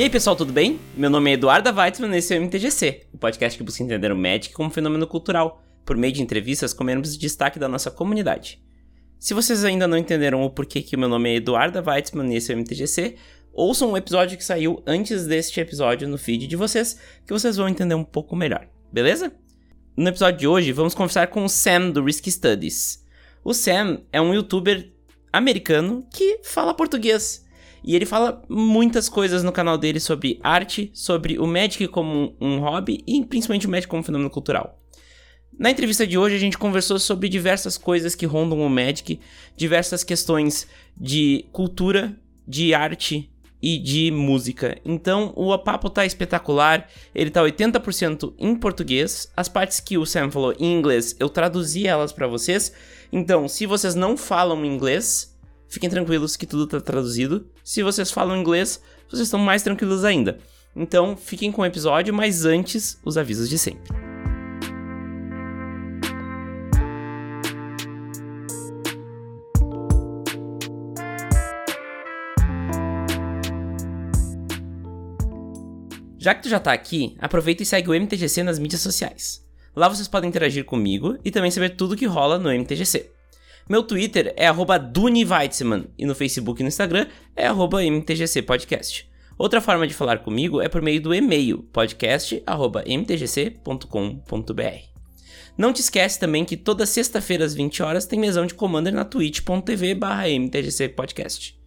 E aí, pessoal, tudo bem? Meu nome é Eduardo Weitzman e esse é o MTGC, o podcast que busca entender o Magic como fenômeno cultural, por meio de entrevistas com membros de destaque da nossa comunidade. Se vocês ainda não entenderam o porquê que o meu nome é Eduardo Weitzman e esse é o MTGC, ouçam um episódio que saiu antes deste episódio no feed de vocês, que vocês vão entender um pouco melhor, beleza? No episódio de hoje, vamos conversar com o Sam do Risky Studies. O Sam é um youtuber americano que fala português. E ele fala muitas coisas no canal dele sobre arte, sobre o Magic como um, hobby e principalmente o Magic como um fenômeno cultural. Na entrevista de hoje a gente conversou sobre diversas coisas que rondam o Magic, diversas questões de cultura, de arte e de música. Então o papo tá espetacular, ele tá 80% em português, as partes que o Sam falou em inglês eu traduzi elas para vocês. Então, se vocês não falam inglês, Fiquem tranquilos que tudo está traduzido. Se vocês falam inglês, vocês estão mais tranquilos ainda. Então, fiquem com o episódio, mas antes, os avisos de sempre. Já que tu já tá aqui, aproveita e segue o MTGC nas mídias sociais. Lá vocês podem interagir comigo e também saber tudo que rola no MTGC. Meu Twitter é @duniveitzman e no Facebook e no Instagram é @mtgcpodcast. Outra forma de falar comigo é por meio do e-mail podcast@mtgc.com.br. Não te esquece também que toda sexta-feira às 20 horas tem mesão de Commander na twitch.tv/mtgcpodcast.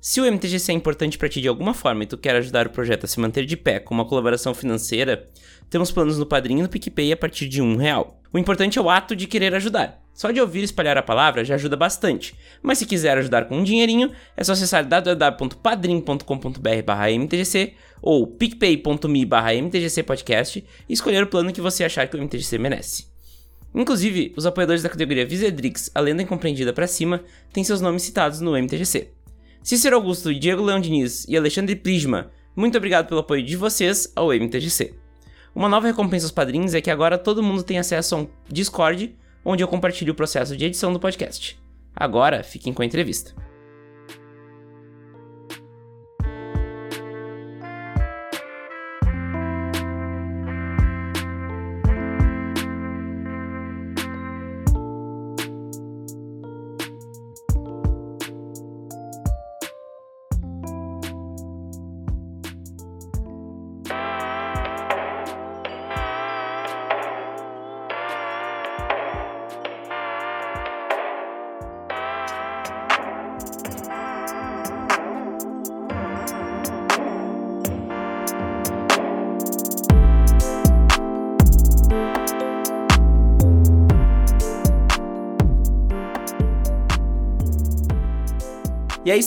Se o MTGC é importante para ti de alguma forma e tu quer ajudar o projeto a se manter de pé com uma colaboração financeira, temos planos no Padrinho e no PicPay a partir de um real. O importante é o ato de querer ajudar. Só de ouvir espalhar a palavra já ajuda bastante, mas se quiser ajudar com um dinheirinho, é só acessar www.padrim.com.br/mtgc ou picpay.me/mtgcpodcast e escolher o plano que você achar que o MTGC merece. Inclusive, os apoiadores da categoria Visedrix, a lenda incompreendida para cima, têm seus nomes citados no MTGC. Cícero Augusto, Diego Leão Diniz e Alexandre Prisma, muito obrigado pelo apoio de vocês ao MTGC. Uma nova recompensa aos padrinhos é que agora todo mundo tem acesso a um Discord, onde eu compartilho o processo de edição do podcast. Agora, fiquem com a entrevista.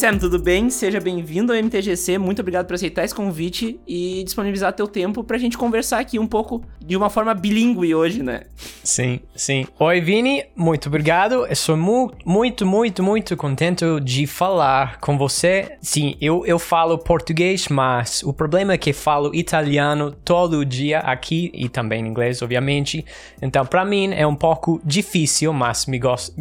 Sam, tudo bem? Seja bem-vindo ao MTGC. Muito obrigado por aceitar esse convite e disponibilizar teu tempo pra gente conversar aqui um pouco de uma forma bilíngue hoje, né? Sim, sim. Oi, Vini. Muito obrigado. Eu sou mu muito, muito, muito contente de falar com você. Sim, eu, eu falo português, mas o problema é que falo italiano todo dia aqui e também inglês, obviamente. Então, para mim é um pouco difícil, mas me gosto,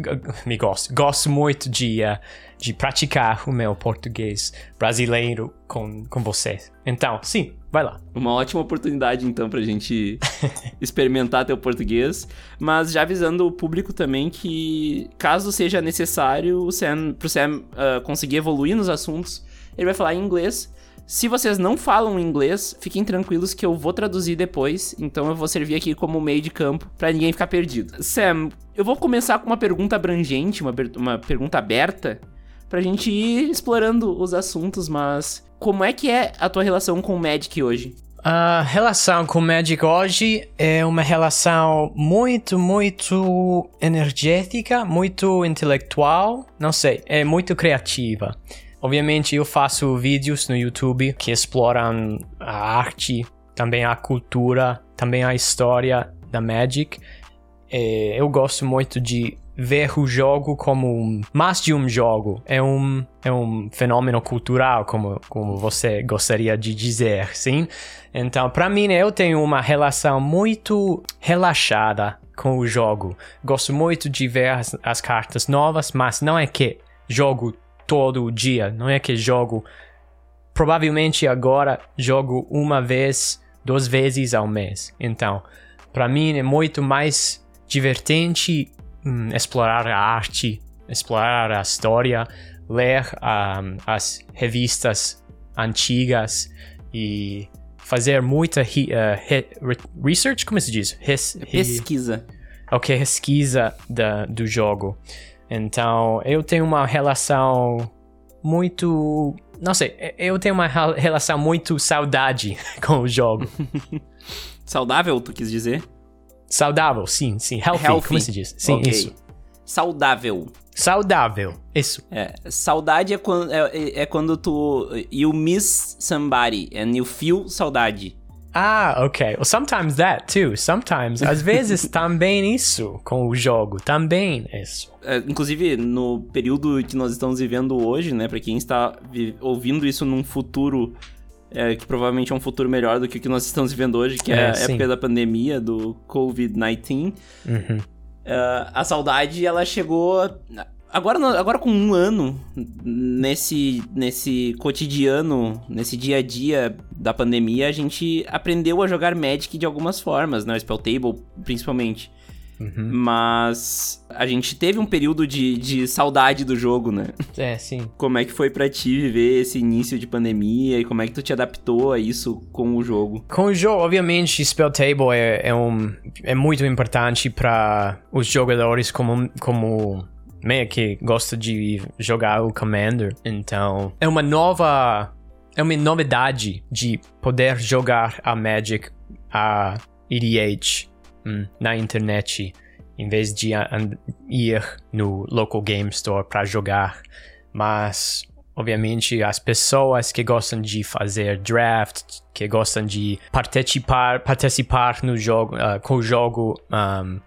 me gosto, gosto muito de uh, de praticar o meu português brasileiro com, com você. Então, sim, vai lá. Uma ótima oportunidade, então, pra gente experimentar teu português, mas já avisando o público também que, caso seja necessário, o Sam, pro Sam uh, conseguir evoluir nos assuntos, ele vai falar em inglês. Se vocês não falam inglês, fiquem tranquilos que eu vou traduzir depois, então eu vou servir aqui como meio de campo para ninguém ficar perdido. Sam, eu vou começar com uma pergunta abrangente, uma, uma pergunta aberta, pra gente ir explorando os assuntos, mas como é que é a tua relação com o Magic hoje? A relação com o Magic hoje é uma relação muito, muito energética, muito intelectual, não sei, é muito criativa. Obviamente eu faço vídeos no YouTube que exploram a arte, também a cultura, também a história da Magic. É, eu gosto muito de ver o jogo como um, mais de um jogo. É um, é um fenômeno cultural, como, como você gostaria de dizer, sim? Então, para mim, eu tenho uma relação muito relaxada com o jogo. Gosto muito de ver as, as cartas novas, mas não é que jogo todo dia, não é que jogo provavelmente agora jogo uma vez, duas vezes ao mês. Então, para mim é muito mais divertente hum, explorar a arte, explorar a história, ler um, as revistas antigas e fazer muita uh, research, como se diz? Res, pesquisa. Ok, pesquisa da, do jogo. Então, eu tenho uma relação muito. Não sei, eu tenho uma relação muito saudade com o jogo. Saudável, tu quis dizer? Saudável, sim, sim. Healthy, Healthy. como se diz? Sim, okay. isso. Saudável. Saudável, isso. É, saudade é quando, é, é quando tu. You miss somebody and you feel saudade. Ah, ok. Well, sometimes that too. Sometimes. Às vezes também isso com o jogo. Também isso. É, inclusive, no período que nós estamos vivendo hoje, né? Pra quem está ouvindo isso num futuro é, que provavelmente é um futuro melhor do que o que nós estamos vivendo hoje, que é, é a sim. época da pandemia, do Covid-19. Uhum. Uh, a saudade, ela chegou. Agora, agora com um ano nesse, nesse cotidiano, nesse dia a dia da pandemia, a gente aprendeu a jogar Magic de algumas formas, né? O Spell Table, principalmente. Uhum. Mas a gente teve um período de, de saudade do jogo, né? É, sim. Como é que foi para ti viver esse início de pandemia e como é que tu te adaptou a isso com o jogo? Com o jogo, obviamente, Spell Table é, é, um, é muito importante para os jogadores como, como meio que gosta de jogar o Commander. Então, é uma nova. É uma novidade de poder jogar a Magic a EDH na internet em vez de ir no local game store para jogar. Mas, obviamente, as pessoas que gostam de fazer draft, que gostam de participar, participar no jogo, uh, com o jogo um,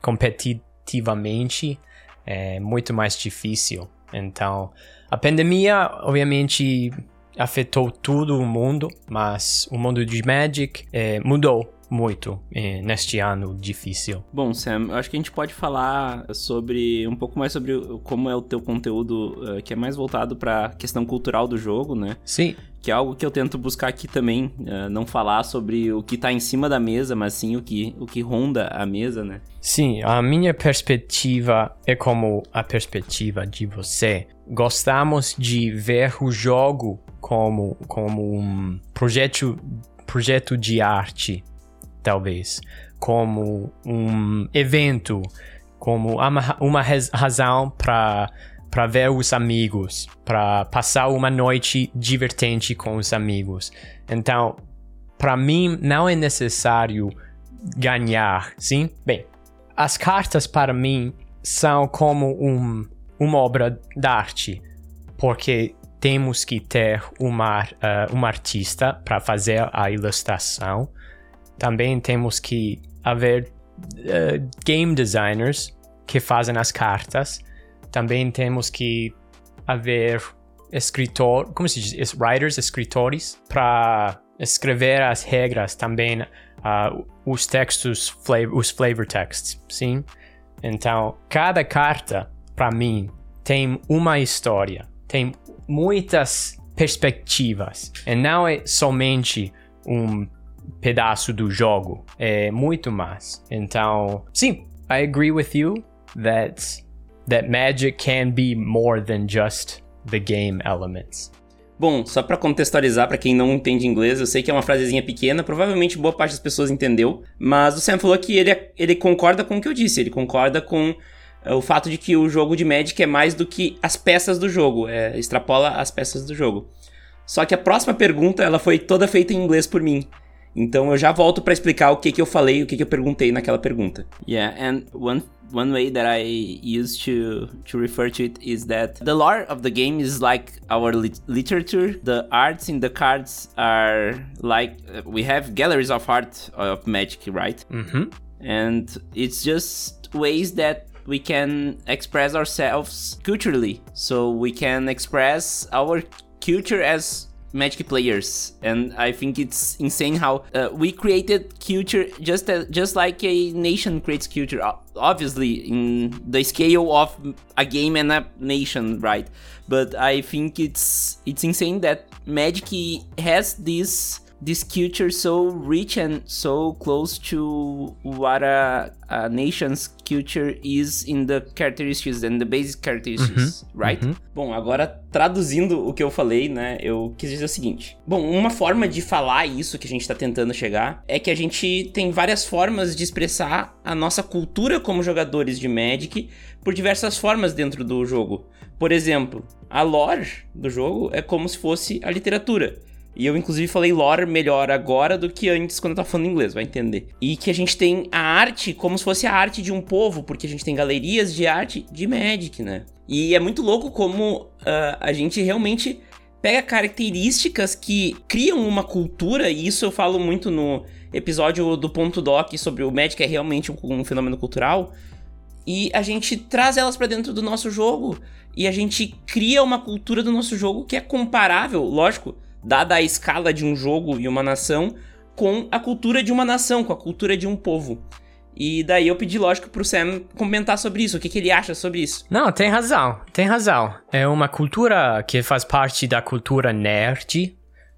competitivamente, é muito mais difícil. Então, a pandemia, obviamente, afetou todo o mundo, mas o mundo de Magic é, mudou muito eh, neste ano difícil. Bom, Sam, eu acho que a gente pode falar sobre um pouco mais sobre como é o teu conteúdo uh, que é mais voltado para a questão cultural do jogo, né? Sim. Que é algo que eu tento buscar aqui também, uh, não falar sobre o que está em cima da mesa, mas sim o que, o que ronda a mesa, né? Sim, a minha perspectiva é como a perspectiva de você. Gostamos de ver o jogo como, como um projeto, projeto de arte talvez, como um evento, como uma, razão para para ver os amigos, para passar uma noite divertente com os amigos. Então, para mim não é necessário ganhar, sim? Bem, as cartas para mim são como um, uma obra de arte, porque temos que ter uma, uh, uma artista para fazer a ilustração também temos que haver uh, game designers que fazem as cartas. Também temos que haver escritor, como se diz, writers, escritores, para escrever as regras também, uh, os textos, flavor, os flavor texts, sim? Então, cada carta, para mim, tem uma história, tem muitas perspectivas, e não é somente um pedaço do jogo. É muito mais. Então, sim, I agree with you that that magic can be more than just the game elements. Bom, só para contextualizar para quem não entende inglês, eu sei que é uma frasezinha pequena, provavelmente boa parte das pessoas entendeu, mas o Sam falou que ele, ele concorda com o que eu disse, ele concorda com uh, o fato de que o jogo de Magic é mais do que as peças do jogo, é, extrapola as peças do jogo. Só que a próxima pergunta, ela foi toda feita em inglês por mim. Então eu já volto para explicar o que que eu falei, o que que eu perguntei naquela pergunta. Yeah, and one one way that I use to to refer to it is that the lore of the game is like our lit literature. The arts in the cards are like uh, we have galleries of art of magic, right? Mm -hmm. And it's just ways that we can express ourselves culturally. So we can express our culture as Magic players, and I think it's insane how uh, we created culture just as, just like a nation creates culture. Obviously, in the scale of a game and a nation, right? But I think it's it's it's insane that Magic has this this culture so rich and so close to what a, a nation's culture is in the characteristics and the basic characteristics, uhum, right? Uhum. Bom, agora traduzindo o que eu falei, né, eu quis dizer o seguinte. Bom, uma forma de falar isso que a gente tá tentando chegar é que a gente tem várias formas de expressar a nossa cultura como jogadores de Magic por diversas formas dentro do jogo. Por exemplo, a lore do jogo é como se fosse a literatura. E eu, inclusive, falei lore melhor agora do que antes quando eu tava falando inglês, vai entender. E que a gente tem a arte como se fosse a arte de um povo, porque a gente tem galerias de arte de Magic, né? E é muito louco como uh, a gente realmente pega características que criam uma cultura, e isso eu falo muito no episódio do Ponto Doc sobre o Magic é realmente um, um fenômeno cultural. E a gente traz elas para dentro do nosso jogo. E a gente cria uma cultura do nosso jogo que é comparável, lógico dada a escala de um jogo e uma nação, com a cultura de uma nação, com a cultura de um povo. E daí eu pedi, lógico, pro Sam comentar sobre isso. O que, que ele acha sobre isso? Não, tem razão, tem razão. É uma cultura que faz parte da cultura nerd,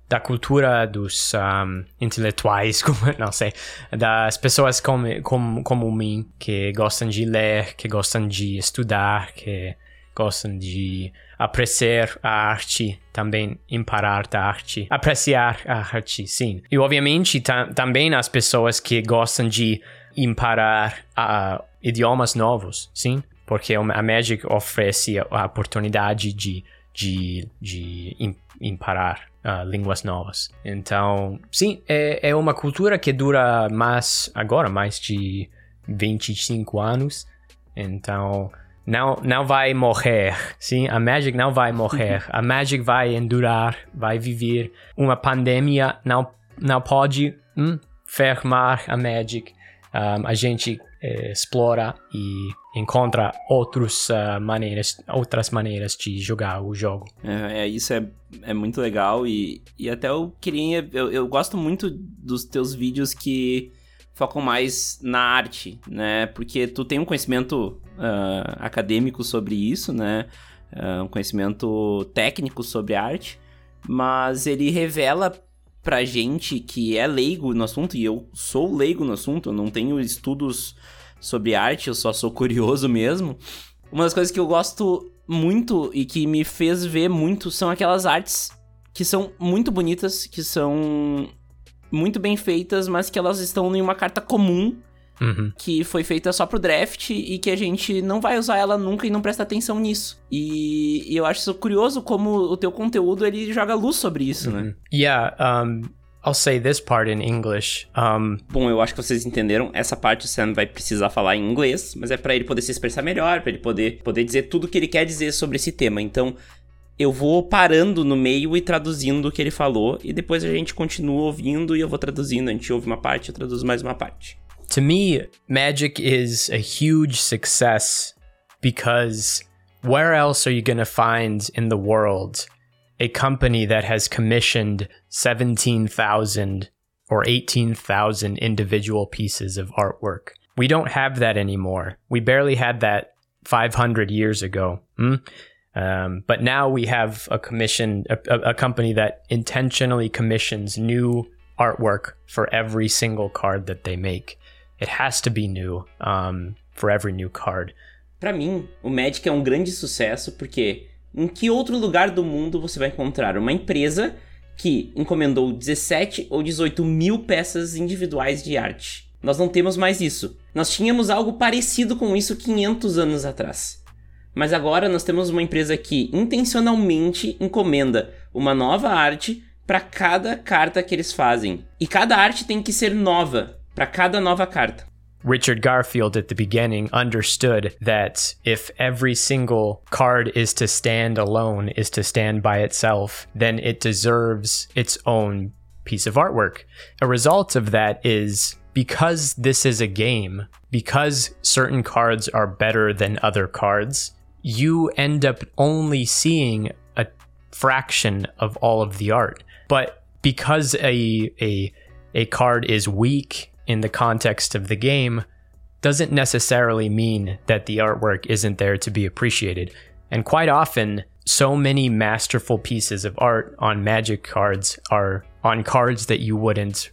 da cultura dos um, intelectuais, como, não sei, das pessoas como, como, como mim, que gostam de ler, que gostam de estudar, que gostam de apreciar a arte, também imparar da arte, apreciar a arte, sim. E obviamente também as pessoas que gostam de imparar uh, idiomas novos, sim, porque a Magic oferece a oportunidade de, de, de imparar uh, línguas novas. Então, sim, é, é uma cultura que dura mais, agora, mais de 25 anos. Então, não, não vai morrer, sim? A Magic não vai morrer. A Magic vai endurar, vai viver. Uma pandemia não, não pode hum, fermar a Magic. Um, a gente eh, explora e encontra outros, uh, maneiras, outras maneiras de jogar o jogo. É, é isso é, é muito legal e, e até eu queria... Eu, eu gosto muito dos teus vídeos que focam mais na arte, né? Porque tu tem um conhecimento uh, acadêmico sobre isso, né? Uh, um conhecimento técnico sobre arte, mas ele revela pra gente que é leigo no assunto, e eu sou leigo no assunto, eu não tenho estudos sobre arte, eu só sou curioso mesmo. Uma das coisas que eu gosto muito e que me fez ver muito são aquelas artes que são muito bonitas, que são muito bem feitas, mas que elas estão em uma carta comum Uhum. que foi feita só pro draft e que a gente não vai usar ela nunca e não presta atenção nisso. E, e eu acho isso curioso como o teu conteúdo ele joga luz sobre isso, né? uhum. né? Yeah, um, I'll say this part in English. Um... Bom, eu acho que vocês entenderam. Essa parte o Sam vai precisar falar em inglês, mas é para ele poder se expressar melhor, para ele poder, poder dizer tudo o que ele quer dizer sobre esse tema. Então, eu vou parando no meio e traduzindo o que ele falou, e depois a gente continua ouvindo e eu vou traduzindo. A gente ouve uma parte, eu traduzo mais uma parte. to me, Magic is a huge success because where else are you going to find in the world a company that has commissioned 17,000 or 18,000 individual pieces of artwork? We don't have that anymore. We barely had that 500 years ago. Hmm? Um, but now we have a commission, a, a company that intentionally commissions new artwork for every single card that they make. It has to be new um, for every new card. Para mim, o Magic é um grande sucesso porque em que outro lugar do mundo você vai encontrar uma empresa que encomendou 17 ou 18 mil peças individuais de arte? Nós não temos mais isso. Nós tínhamos algo parecido com isso 500 anos atrás. Mas agora nós temos uma empresa que intencionalmente encomenda uma nova arte para cada carta que eles fazem. E cada arte tem que ser nova, para cada nova carta. Richard Garfield at the beginning understood that if every single card is to stand alone, is to stand by itself, then it deserves its own piece of artwork. A result of that is because this is a game, because certain cards are better than other cards, you end up only seeing a fraction of all of the art. But because a a a card is weak in the context of the game doesn't necessarily mean that the artwork isn't there to be appreciated. And quite often, so many masterful pieces of art on magic cards are on cards that you wouldn't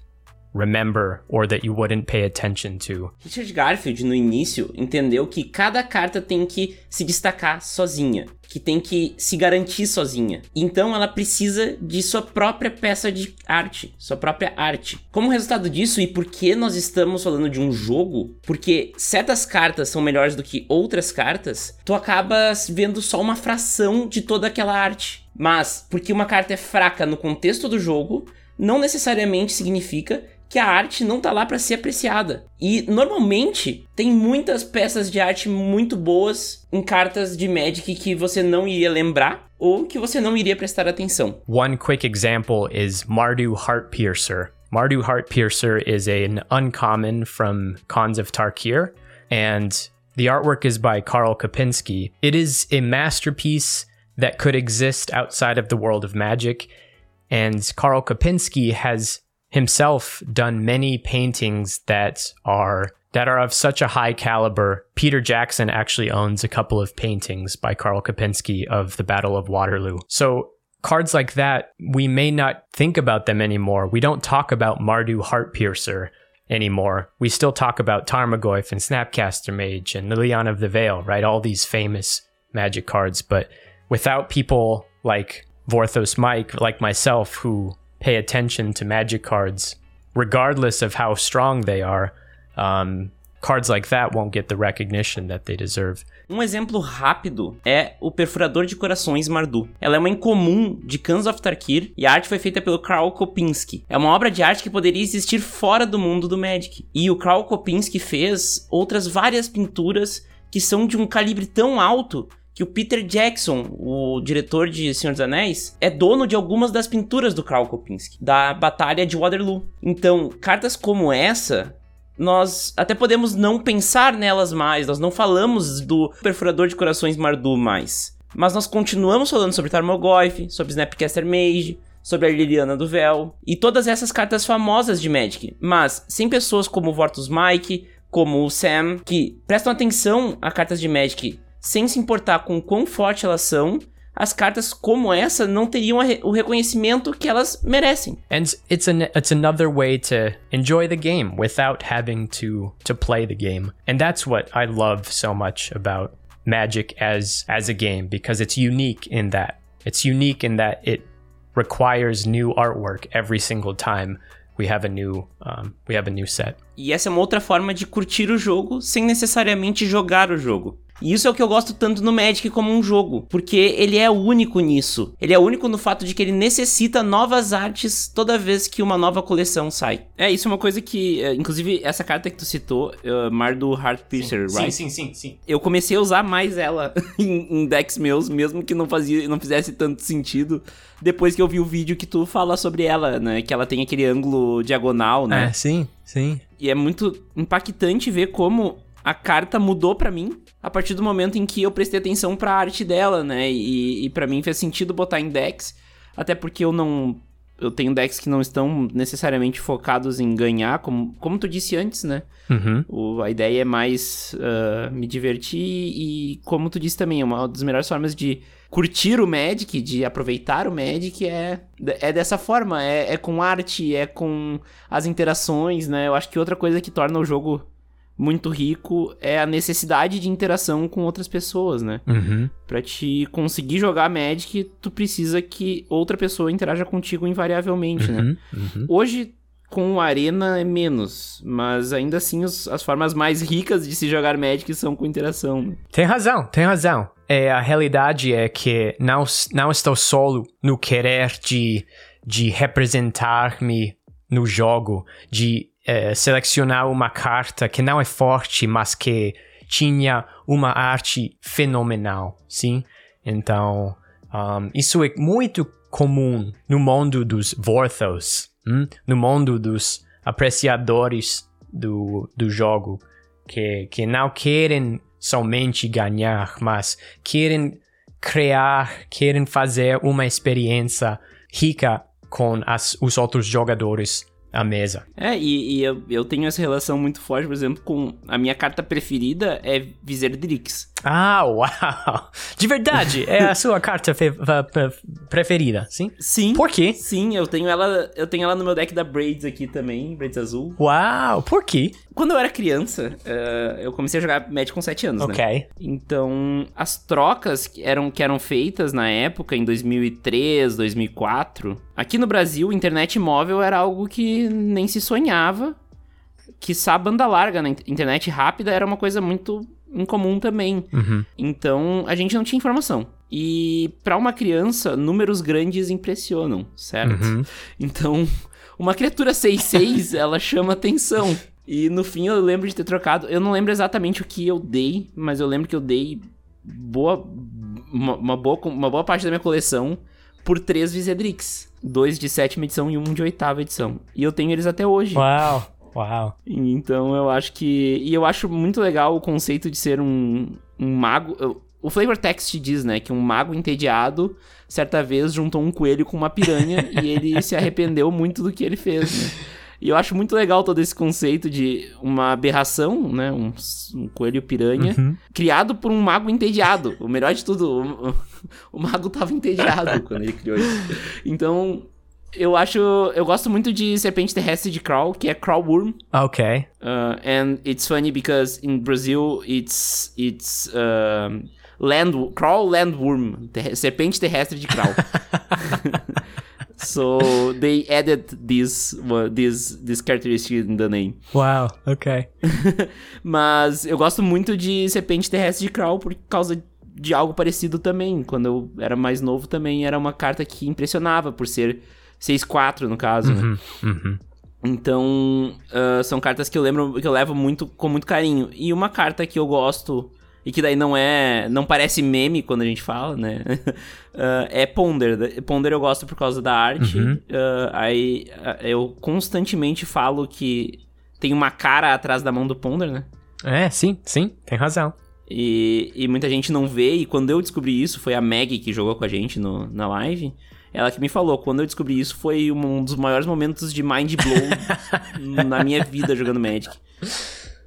remember or that you wouldn't pay attention to. Richard Garfield, no início, entendeu que cada carta tem que se destacar sozinha, que tem que se garantir sozinha. Então ela precisa de sua própria peça de arte, sua própria arte. Como resultado disso, e por que nós estamos falando de um jogo? Porque certas cartas são melhores do que outras cartas, tu acaba vendo só uma fração de toda aquela arte. Mas porque uma carta é fraca no contexto do jogo, não necessariamente significa que a arte não tá lá para ser apreciada. E normalmente tem muitas peças de arte muito boas em cartas de Magic que você não iria lembrar ou que você não iria prestar atenção. One quick example is Mardu Heartpiercer. Mardu Heartpiercer is an uncommon from Khans of Tarkir, and the artwork is by Karl Kopinski. It is a masterpiece that could exist outside of the world of magic, and Karl Kopinski has himself done many paintings that are that are of such a high caliber. Peter Jackson actually owns a couple of paintings by Karl Kopinski of the Battle of Waterloo. So cards like that, we may not think about them anymore. We don't talk about Mardu Heartpiercer anymore. We still talk about Tarmogoyf and Snapcaster Mage and Liliana of the Veil, right? All these famous magic cards. But without people like Vorthos Mike, like myself, who pay attention to magic cards, regardless of how strong they are, um, cards like that won't get the recognition that they deserve. Um exemplo rápido é o Perfurador de Corações Mardu. Ela é uma incomum de Khans of Tarkir e a arte foi feita pelo Karl Kopinski. É uma obra de arte que poderia existir fora do mundo do Magic. E o Karl Kopinski fez outras várias pinturas que são de um calibre tão alto que o Peter Jackson, o diretor de Senhor dos Anéis, é dono de algumas das pinturas do Karl Kopinski, da Batalha de Waterloo. Então, cartas como essa nós até podemos não pensar nelas mais, nós não falamos do Perfurador de Corações Mardu mais. Mas nós continuamos falando sobre Tarmogoyf, sobre Snapcaster Mage, sobre a Liliana do Véu e todas essas cartas famosas de Magic, mas sem pessoas como o Vortus Mike, como o Sam, que prestam atenção a cartas de Magic sem se importar com quão forte elas são, as cartas como essa não teriam o reconhecimento que elas merecem. And it's an it's another way to enjoy the game without having to to play the game. And that's what I love so much about Magic as as a game because it's unique in that. It's unique in that it requires new artwork every single time we have a new um, we have a new set. E essa é uma outra forma de curtir o jogo sem necessariamente jogar o jogo. E isso é o que eu gosto tanto no Magic como um jogo, porque ele é único nisso. Ele é único no fato de que ele necessita novas artes toda vez que uma nova coleção sai. É, isso é uma coisa que, eh, inclusive, essa carta que tu citou, uh, Mar do Heartpiercer, sim, right? Sim, sim, sim, sim. Eu comecei a usar mais ela em, em decks meus, mesmo que não fazia, não fizesse tanto sentido depois que eu vi o vídeo que tu fala sobre ela, né? Que ela tem aquele ângulo diagonal, né? É, sim, sim. E é muito impactante ver como a carta mudou para mim a partir do momento em que eu prestei atenção para a arte dela, né? E, e para mim fez sentido botar em decks, até porque eu não eu tenho decks que não estão necessariamente focados em ganhar, como, como tu disse antes, né? Uhum. O, a ideia é mais uh, me divertir e, como tu disse também, uma das melhores formas de curtir o Magic, de aproveitar o Magic é, é dessa forma, é, é com arte, é com as interações, né? Eu acho que outra coisa que torna o jogo muito rico é a necessidade de interação com outras pessoas, né? Uhum. Pra te conseguir jogar Magic, tu precisa que outra pessoa interaja contigo invariavelmente, né? Uhum. Uhum. Hoje, com o Arena é menos, mas ainda assim os, as formas mais ricas de se jogar Magic são com interação. né? Tem razão, tem razão. É, a realidade é que não, não estou solo no querer de, de representar-me no jogo, de é, selecionar uma carta que não é forte, mas que tinha uma arte fenomenal, sim? Então, um, isso é muito comum no mundo dos Vorthos, hum? no mundo dos apreciadores do, do jogo, que, que não querem somente ganhar, mas querem criar, querem fazer uma experiência rica com as, os outros jogadores à mesa. É, e, e eu, eu tenho essa relação muito forte, por exemplo, com a minha carta preferida é Viserdrix. Ah, uau! De verdade, é a sua carta preferida, sim? Sim. Por quê? Sim, eu tenho ela, eu tenho ela no meu deck da Braids aqui também, Braids azul. Uau, por quê? Quando eu era criança, eh, eu comecei a jogar Magic com 7 anos, né? Ok. Então, as trocas que eram, que eram feitas na época, em 2003, 2004, aqui no Brasil, internet móvel era algo que nem se sonhava. Que a banda larga na in- internet rápida era uma coisa muito incomum também. Uhum. Então, a gente não tinha informação. E para uma criança, números grandes impressionam, certo? Uhum. Então, uma criatura 6-6, ela chama atenção. E no fim eu lembro de ter trocado. Eu não lembro exatamente o que eu dei, mas eu lembro que eu dei boa. Uma, uma boa, uma boa parte da minha coleção por três Visedrix. Dois de sétima edição e um de oitava edição. E eu tenho eles até hoje. Uau, uau. Então eu acho que. E eu acho muito legal o conceito de ser um, um mago. O flavor text diz, né, que um mago entediado certa vez juntou um coelho com uma piranha e ele se arrependeu muito do que ele fez, né? E eu acho muito legal todo esse conceito de uma aberração, né? Um, um coelho piranha, Uhum. criado por um mago entediado. O melhor de tudo, o, o mago tava entediado quando ele criou isso. Então, eu acho. Eu gosto muito de Serpente Terrestre de Crawl, que é Crawl Worm. Ok. Uh, and it's funny because in Brazil it's it's um, land crawl landworm ter serpente terrestre de crawl. so they added this uh, this this characteristic in the name. Uau, ok. Mas eu gosto muito de serpente terrestre de crawl por causa de algo parecido também. Quando eu era mais novo também era uma carta que impressionava por ser 6-4 no caso. né? Uhum. Uhum. Então, ah, são cartas que eu lembro, que eu levo muito com muito carinho. E uma carta que eu gosto e que daí não é, não parece meme quando a gente fala, né? ah, é Ponder. Ponder eu gosto por causa da arte. Uhum. Ah, aí eu constantemente falo que tem uma cara atrás da mão do Ponder, né? É, sim, sim, tem razão. E, e muita gente não vê, e quando eu descobri isso, foi a Maggie que jogou com a gente no, na live. Ela que me falou, quando eu descobri isso, foi um dos maiores momentos de mind blow na minha vida jogando Magic.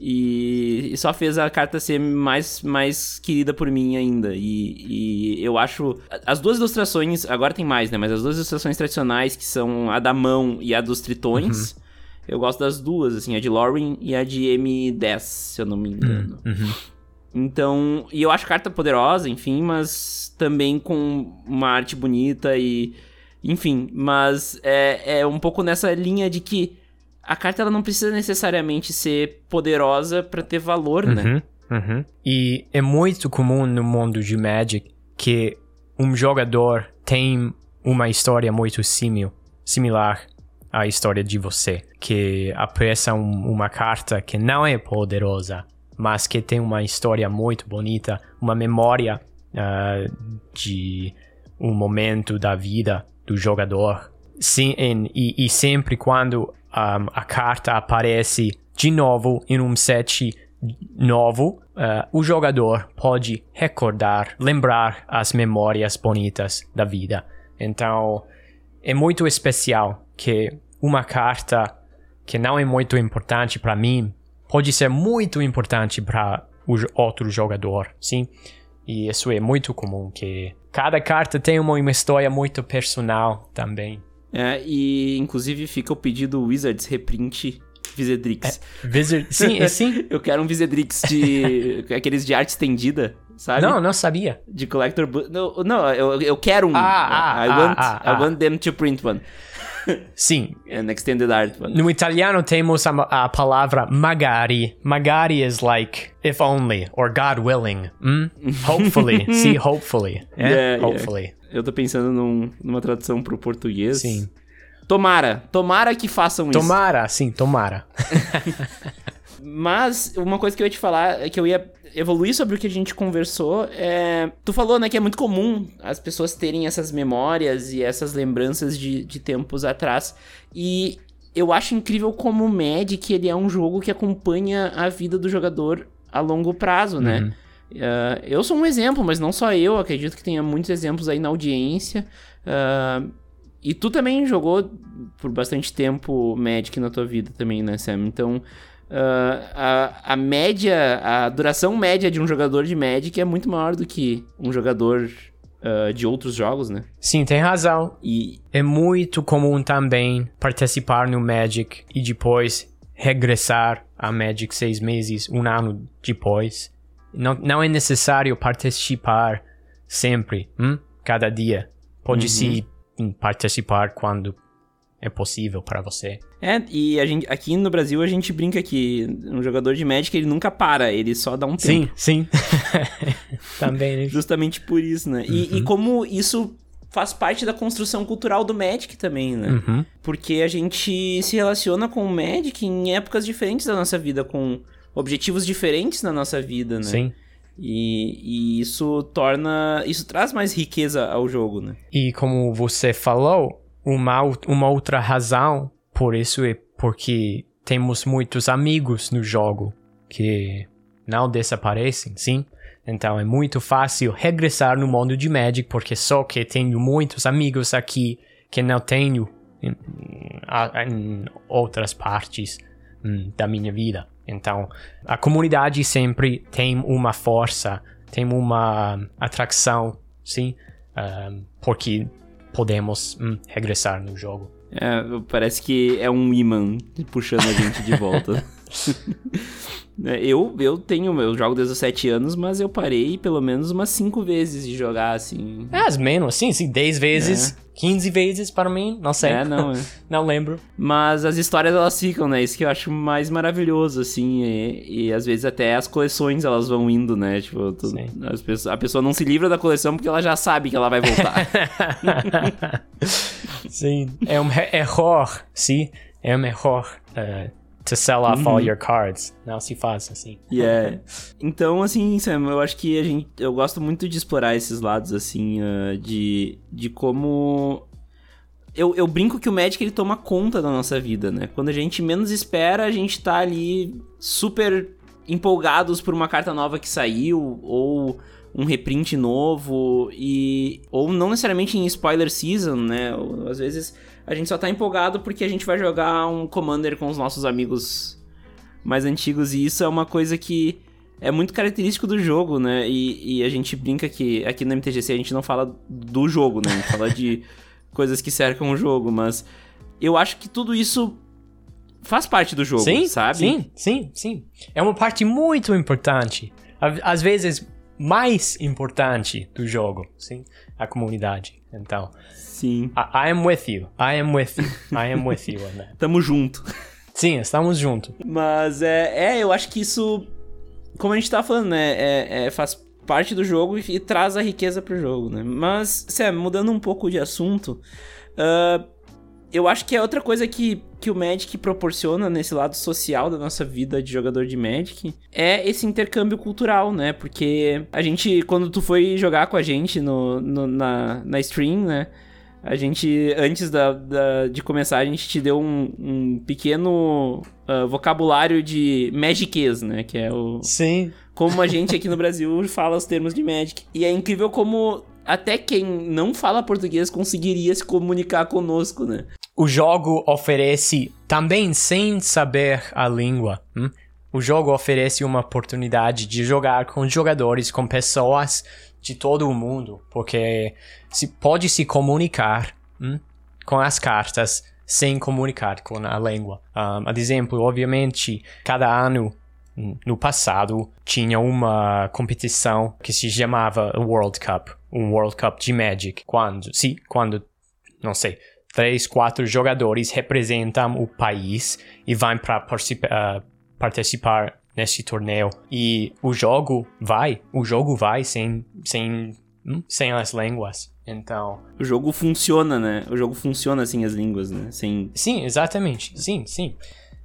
E, só fez a carta ser mais, mais querida por mim ainda. E, e eu acho. As duas ilustrações, agora tem mais, né? Mas as duas ilustrações tradicionais, que são a da mão e a dos tritões, eu gosto das duas, assim, a de Lauren e a de M10, se eu não me engano. Uhum. Então, e eu acho carta poderosa, enfim, mas também com uma arte bonita e. Enfim, mas é, é um pouco nessa linha de que a carta ela não precisa necessariamente ser poderosa pra ter valor, né? Uhum, uhum. E é muito comum no mundo de Magic que um jogador tem uma história muito simil, similar à história de você. Que aprecia um- uma carta que não é poderosa, mas que tem uma história muito bonita, uma memória ah, de um momento da vida do jogador. Sim, e, e sempre quando ahm, a carta aparece de novo em um set novo, ah, o jogador pode recordar, lembrar as memórias bonitas da vida. Então, é muito especial que uma carta que não é muito importante para mim pode ser muito importante para o outro jogador, sim? E isso é muito comum que cada carta tem uma, uma história muito personal também. É, e inclusive fica o pedido Wizards reprint Visedrix. Wizard, sim, é sim. Eu quero um Visedrix de. aqueles de arte estendida, sabe? Não, não sabia. De collector. Não, não eu, eu quero um. Ah, ah, I, ah, want, ah, I ah. want them to print one. Sim, An extended art one. no italiano temos a, a palavra magari. Magari is like if only or God willing. Hmm? Hopefully, see, hopefully. É? Yeah, yeah. hopefully. Eu tô pensando num- numa tradução pro português. Sim. Tomara. Tomara que façam isso. Tomara, sim, tomara. Mas uma coisa que eu ia te falar, é que eu ia evoluir sobre o que a gente conversou, é... Tu falou, né, que é muito comum as pessoas terem essas memórias e essas lembranças de, de tempos atrás. E eu acho incrível como o Magic, ele é um jogo que acompanha a vida do jogador a longo prazo, né? Ah, eu sou um exemplo, mas não só eu, acredito que tenha muitos exemplos aí na audiência. Ah, e tu também jogou por bastante tempo Magic na tua vida também, né, Sam? Então, Uh, a, a média, a duração média de um jogador de Magic é muito maior do que um jogador uh, de outros jogos, né? Sim, tem razão. E É muito comum também participar no Magic e depois regressar a Magic seis meses, um ano depois. Não, não é necessário participar sempre, hum? cada dia. Pode-se hum, participar quando é possível para você. é, e a gente, aqui no Brasil a gente brinca que um jogador de Magic ele nunca para, ele só dá um tempo. Sim, sim. também. né? Justamente por isso, né? E, e como isso faz parte da construção cultural do Magic também, né? Uhum. Porque a gente se relaciona com o Magic em épocas diferentes da nossa vida, com objetivos diferentes na nossa vida, né? Sim. E, e isso torna. Isso traz mais riqueza ao jogo, né? E como você falou, uma, uma outra razão por isso é porque temos muitos amigos no jogo que não desaparecem, sim? Então é muito fácil regressar no mundo de Magic porque só que tenho muitos amigos aqui que não tenho em, em outras partes hum, da minha vida. Então a comunidade sempre tem uma força, tem uma atração, sim? Ah, porque podemos hum, regressar no jogo. É, parece que é um imã puxando a gente de volta. É, eu, eu tenho, eu jogo desde os 7 anos, mas eu parei pelo menos umas 5 vezes de jogar, assim. É, as menos, sim, sim, 10 vezes, 15 vezes para mim, não sei. É, não, é. não lembro. Mas as histórias elas ficam, né? Isso que eu acho mais maravilhoso, assim. E, e às vezes até as coleções elas vão indo, né? Tipo, tu- pessoas- a pessoa não se livra da coleção porque ela já sabe que ela vai voltar. sim, é um erro, sim, é um erro uh, to sell off all your cards. Não se faz assim. E é. Então, assim, Sam, eu acho que a gente. Eu gosto muito de explorar esses lados, assim, ah, de, de como. Eu, eu brinco que o Magic ele toma conta da nossa vida, né? Quando a gente menos espera, a gente tá ali super empolgados por uma carta nova que saiu, ou um reprint novo, e. Ou não necessariamente em spoiler season, né? Ou, às vezes a gente só tá empolgado porque a gente vai jogar um Commander com os nossos amigos mais antigos, e isso é uma coisa que é muito característico do jogo, né? E, e a gente brinca que aqui no MTGC a gente não fala do jogo, né? A gente fala de coisas que cercam o jogo, mas eu acho que tudo isso faz parte do jogo, sim, sabe? sim, sim, sim. É uma parte muito importante. Às vezes, mais importante do jogo, sim, a comunidade. Então, Sim. I, I am with you, I am with you, I am with you. Tamo junto. Sim, estamos juntos. Mas é, é, eu acho que isso, como a gente tá falando, né? É, é- faz parte do jogo e, e traz a riqueza pro jogo, né? Mas, Sam, mudando um pouco de assunto, ah, eu acho que é outra coisa que, que o Magic proporciona nesse lado social da nossa vida de jogador de Magic é esse intercâmbio cultural, né? Porque a gente, quando tu foi jogar com a gente no, no- na, na stream, né? A gente, antes da, da- de começar, a gente te deu um, um pequeno ah, vocabulário de Magicês, né? Que é o, Sim, como a gente aqui no Brasil fala os termos de Magic. E é incrível como até quem não fala português conseguiria se comunicar conosco, né? O jogo oferece também sem saber a língua. hum? O jogo oferece uma oportunidade de jogar com jogadores, com pessoas de todo o mundo, porque se pode se comunicar hum, com as cartas sem comunicar com a língua. Um, a exemplo, obviamente, cada ano hum, no passado tinha uma competição que se chamava World Cup, um World Cup de Magic, quando, sim, quando, não sei, três, quatro jogadores representam o país e vão para participar nesse torneio. E o jogo vai, o jogo vai sem, sem, hum, sem as línguas. Então, O jogo funciona, né? O jogo funciona sem as línguas, né? Sem. sim, exatamente, sim, sim.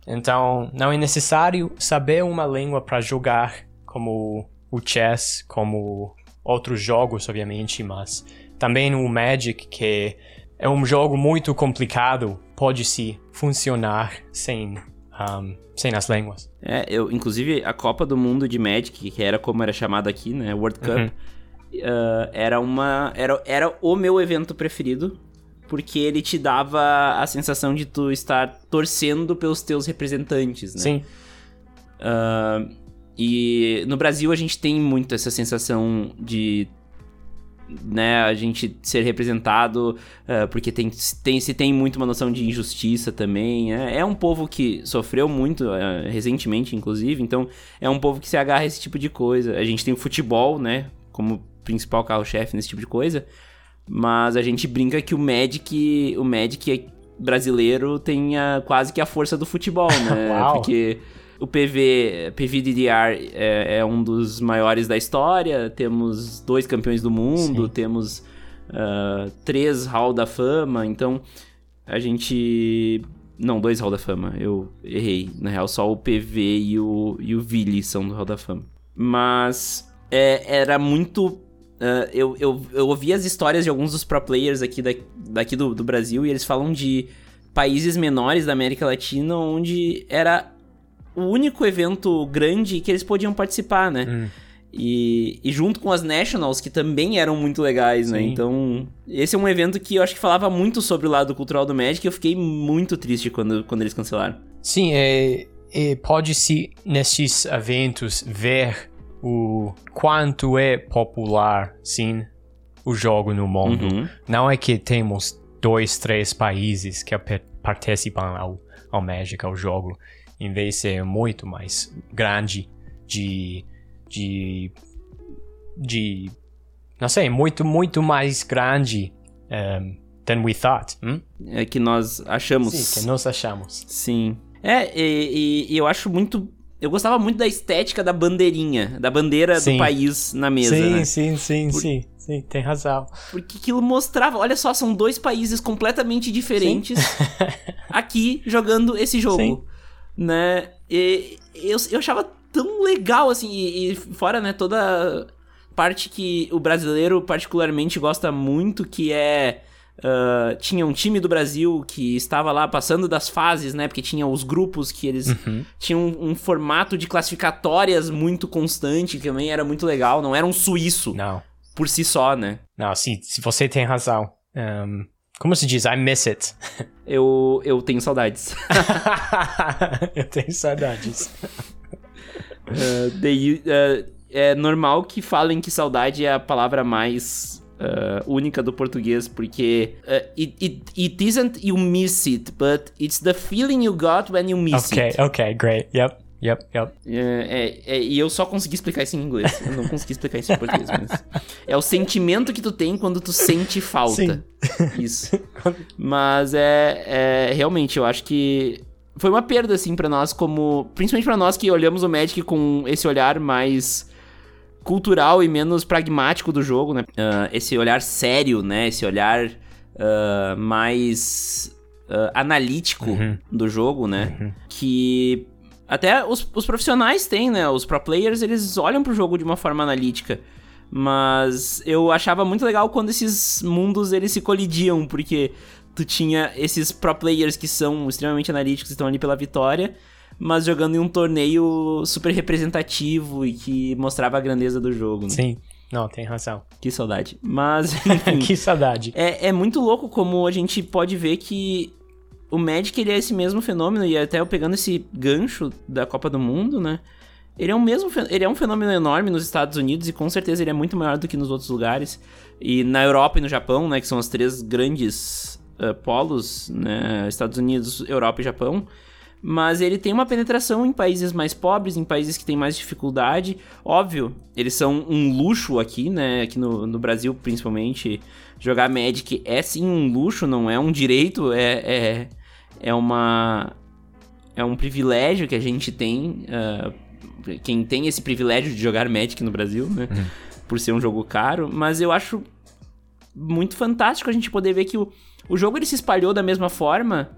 Então, não é necessário saber uma língua para jogar como o chess, como outros jogos, obviamente, mas também o Magic, que é um jogo muito complicado, pode se funcionar sem, um, sem as línguas. É, eu, inclusive, a Copa do Mundo de Magic, que era como era chamada aqui, né? World Cup, Uhum. ah, era uma. Era, era o meu evento preferido. Porque ele te dava a sensação de tu estar torcendo pelos teus representantes, né? Sim, Uh, e no Brasil a gente tem muito essa sensação de né, a gente ser representado, uh, porque tem, tem, se tem muito uma noção de injustiça também. É, é um povo que sofreu muito, uh, recentemente, inclusive, então é um povo que se agarra a esse tipo de coisa. A gente tem o futebol, né, como principal carro-chefe nesse tipo de coisa, mas a gente brinca que o Magic, o Magic brasileiro tem a, quase que a força do futebol, né? porque o PV, PVDDR é, é, um dos maiores da história. Temos dois campeões do mundo, Sim. temos uh, três Hall da Fama. Então, a gente. Não, dois Hall da Fama. Eu errei. Na real, só o PV e o, e o Vili são do Hall da Fama. Mas é, era muito. Uh, eu, eu, eu ouvi as histórias de alguns dos pro players aqui da, daqui do, do Brasil e eles falam de países menores da América Latina onde era o único evento grande que eles podiam participar, né? Hum. E, e, junto com as Nationals, que também eram muito legais, né? Sim. né? Então, esse é um evento que eu acho que falava muito sobre o lado cultural do Magic e eu fiquei muito triste quando, quando eles cancelaram. Sim, é, é pode-se nesses eventos ver o quanto é popular, sim, o jogo no mundo. Uhum. Não é que temos dois, três países que participam ao, ao Magic, ao jogo em vez de ser muito mais grande de de de não sei muito muito mais grande um, than we thought hum? é que nós achamos sim que nós achamos sim é e, e, e eu acho muito eu gostava muito da estética da bandeirinha, da bandeira sim. do país na mesa. Sim, né? sim, sim, Por... sim, sim, tem razão. Porque aquilo mostrava, olha só, são dois países completamente diferentes aqui jogando esse jogo. Sim né? E eu, eu achava tão legal, assim, e, e fora, né, toda parte que o brasileiro particularmente gosta muito, que é... Uh, tinha um time do Brasil que estava lá passando das fases, né? Porque tinha os grupos que eles uhum. tinham um, um, formato de classificatórias muito constante, que também era muito legal. Não era um suíço. Não. Por si só, né? Não, sim, você tem razão. Um, como se diz? I miss it. Eu, eu tenho saudades. eu tenho saudades. Uh, the, uh, é normal que falem que saudade é a palavra mais uh, única do português, porque uh, it, it, it isn't you miss it, but it's the feeling you got when you miss okay, it. Ok, ok, great. Yep. Yep, yep. É, é, é, e eu só consegui explicar isso em inglês. Eu não consegui explicar isso em português, mas. É o sentimento que tu tem quando tu sente falta. Sim. Isso. Mas é, é. Realmente, eu acho que. Foi uma perda, assim, para nós, como. Principalmente para nós que olhamos o Magic com esse olhar mais cultural e menos pragmático do jogo, né? Uh, esse olhar sério, né? Esse olhar uh, mais. Uh, analítico uhum. do jogo, né? Uhum. Que até os, os profissionais têm, né? Os pro players, eles olham pro jogo de uma forma analítica. Mas eu achava muito legal quando esses mundos eles se colidiam, porque tu tinha esses pro players que são extremamente analíticos, estão ali pela vitória, mas jogando em um torneio super representativo e que mostrava a grandeza do jogo. Né? Sim. Não, tem razão. Que saudade. Mas, enfim, que saudade. É, é muito louco como a gente pode ver que o Magic ele é esse mesmo fenômeno, e até eu pegando esse gancho da Copa do Mundo, né? Ele é, um mesmo, ele é um fenômeno enorme nos Estados Unidos e com certeza ele é muito maior do que nos outros lugares. E na Europa e no Japão, né, que são as três grandes uh, polos, né, Estados Unidos, Europa e Japão. Mas ele tem uma penetração em países mais pobres, em países que têm mais dificuldade. Óbvio, eles são um luxo aqui, né? Aqui no, no Brasil, principalmente. Jogar Magic é sim um luxo, não é um direito, é, é, é uma. É um privilégio que a gente tem. Uh, quem tem esse privilégio de jogar Magic no Brasil, né? Uhum. Por ser um jogo caro. Mas eu acho muito fantástico a gente poder ver que o, o jogo ele se espalhou da mesma forma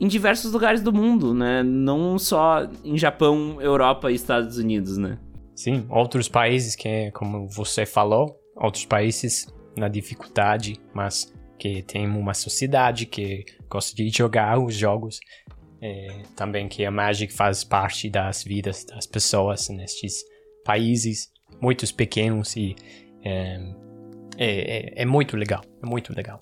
em diversos lugares do mundo, né? Não só em Japão, Europa e Estados Unidos, né? Sim, outros países que, como você falou, outros países na dificuldade, mas que tem uma sociedade que gosta de jogar os jogos. É, também que a Magic faz parte das vidas das pessoas nestes países, muitos pequenos e é, é, é, é muito legal, é muito legal.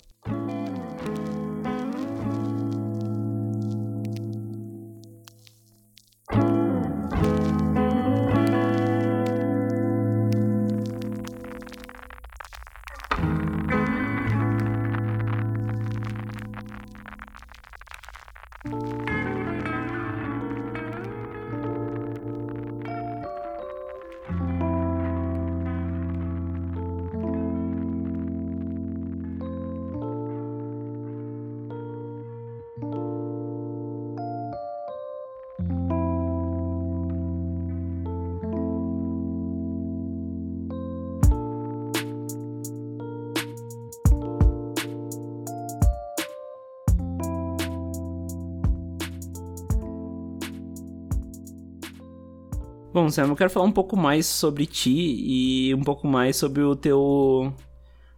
Bom, Sam, eu quero falar um pouco mais sobre ti e um pouco mais sobre o teu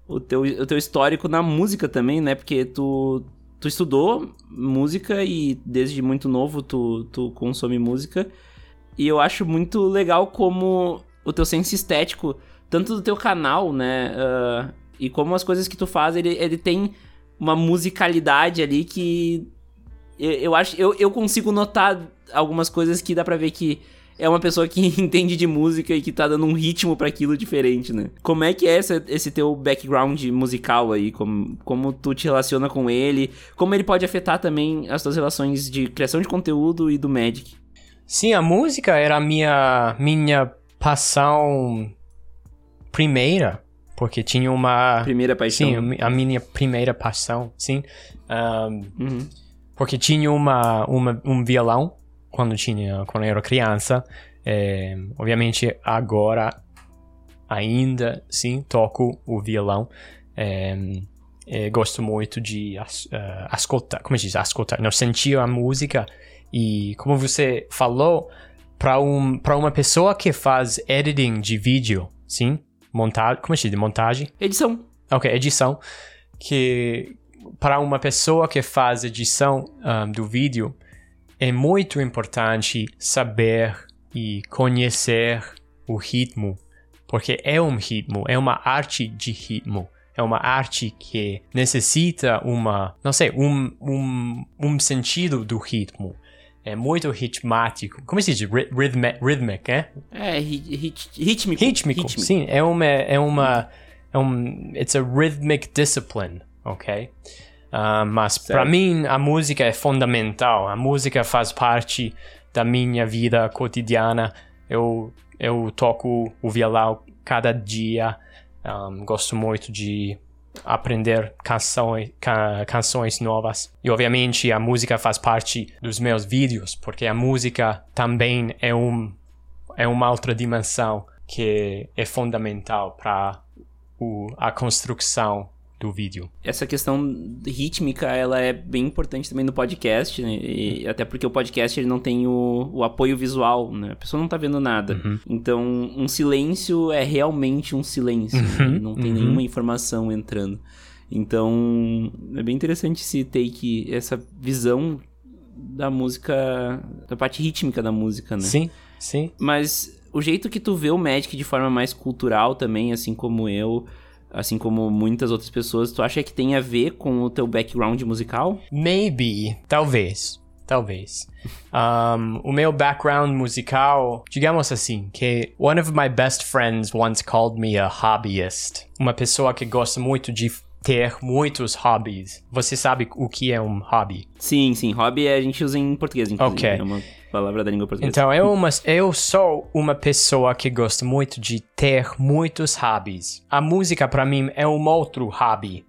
o teu, o teu histórico na música também, né? Porque tu, tu estudou música e desde muito novo tu, tu consome música. E eu acho muito legal como o teu senso estético, tanto do teu canal, né? Uh, e como as coisas que tu faz, ele, ele tem uma musicalidade ali que eu, eu acho. Eu, eu consigo notar algumas coisas que dá pra ver que é uma pessoa que entende de música e que tá dando um ritmo para aquilo diferente, né? Como é que é essa, esse teu background musical aí? Como, como tu te relaciona com ele? Como ele pode afetar também as tuas relações de criação de conteúdo e do Magic? Sim, a música era a minha, minha paixão primeira. Porque tinha uma. Primeira paixão. Sim, a minha primeira paixão, sim. Um, uhum. Porque tinha uma, uma, um violão quando tinha quando eu era criança. É, obviamente agora ainda sim toco o violão. É, é, gosto muito de uh, escutar, como diz, escutar, não sentir a música e como você falou para um para uma pessoa que faz editing de vídeo, sim, montagem, como se diz, montagem, edição. Ok, edição que para uma pessoa que faz edição um, do vídeo é muito importante saber e conhecer o ritmo, porque é um ritmo, é uma arte de ritmo. É uma arte que necessita uma, não sei, um, um, um sentido do ritmo. É muito ritmático. Como se diz? Rhythmic, é? É, rit, rítmico. Rítmico, rítmico. sim. É uma, é uma, é um, it's a rhythmic discipline, ok? Uh, mas para mim a música é fundamental. A música faz parte da minha vida cotidiana. Eu, eu toco o violão cada dia. Um, gosto muito de aprender canções, ca, canções novas. E obviamente a música faz parte dos meus vídeos, porque a música também é, um, é uma outra dimensão que é fundamental para a construção do vídeo. Essa questão rítmica, ela é bem importante também no podcast, né? E, até porque o podcast ele não tem o, o apoio visual, né? A pessoa não tá vendo nada. Uhum. Então, um silêncio é realmente um silêncio. Uhum. Né? Não tem uhum. nenhuma informação entrando. Então, é bem interessante esse take, essa visão da música, da parte rítmica da música, né? Sim, sim. Mas o jeito que tu vê o Magic de forma mais cultural também, assim como eu, assim como muitas outras pessoas, tu acha que tem a ver com o teu background musical? Maybe, talvez. Talvez. Um, o meu background musical, digamos assim, que one of my best friends once called me a hobbyist. Uma pessoa que gosta muito de ter muitos hobbies. Você sabe o que é um hobby? Sim, sim. Hobby a gente usa em português, inclusive. Ok. É uma palavra da língua portuguesa. Então, eu, uma, eu sou uma pessoa que gosta muito de ter muitos hobbies. A música, para mim, é um outro hobby.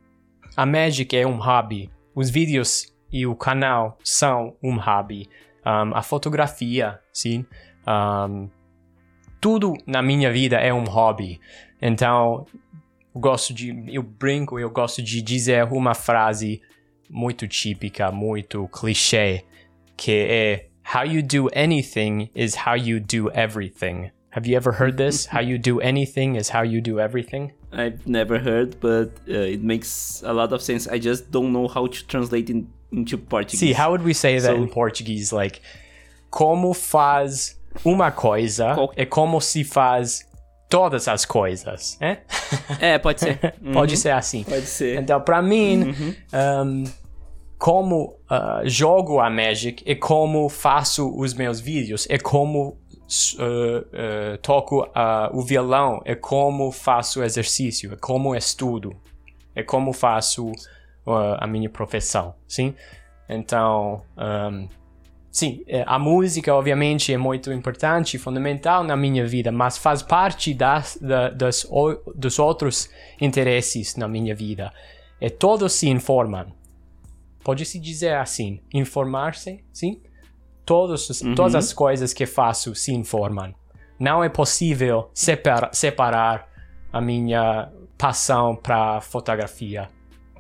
A Magic é um hobby. Os vídeos e o canal são um hobby. Um, a fotografia, sim. Um, tudo na minha vida é um hobby. Então, gosto de. Eu brinco, eu gosto de dizer uma frase muito típica, muito clichê, que é How you do anything is how you do everything. Have you ever heard this? how you do anything is how you do everything? I've never heard, but uh, it makes a lot of sense. I just don't know how to translate in, into Portuguese. See, how would we say that so, in Portuguese? Like, como faz uma coisa Qual... é como se faz todas as coisas, né? É, pode ser. pode uhum. ser assim. Pode ser. Então, para mim, uhum. um, como uh, jogo a Magic e como faço os meus vídeos, e como uh, uh, toco o violão, e como faço exercício, e como estudo, e como faço a minha profissão, sim? Então, um, sim, é, a música obviamente é muito importante, fundamental na minha vida, mas faz parte das, das, dos outros interesses na minha vida. E todos se informam pode-se dizer assim, informar-se, sim? Todos, uhum. Todas as coisas que faço se informam. Não é possível separa, separar a minha paixão para fotografia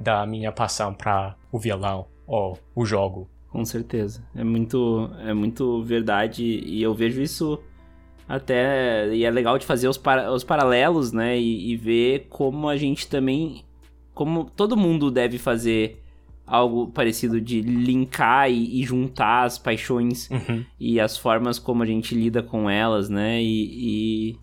da minha paixão para o violão ou o jogo. Com certeza. É muito, é muito verdade e eu vejo isso Até. E é legal de fazer os, para, os paralelos, né? E, e ver como a gente também. Como todo mundo deve fazer algo parecido de linkar e, e juntar as paixões Uhum. e as formas como a gente lida com elas, né? E, e,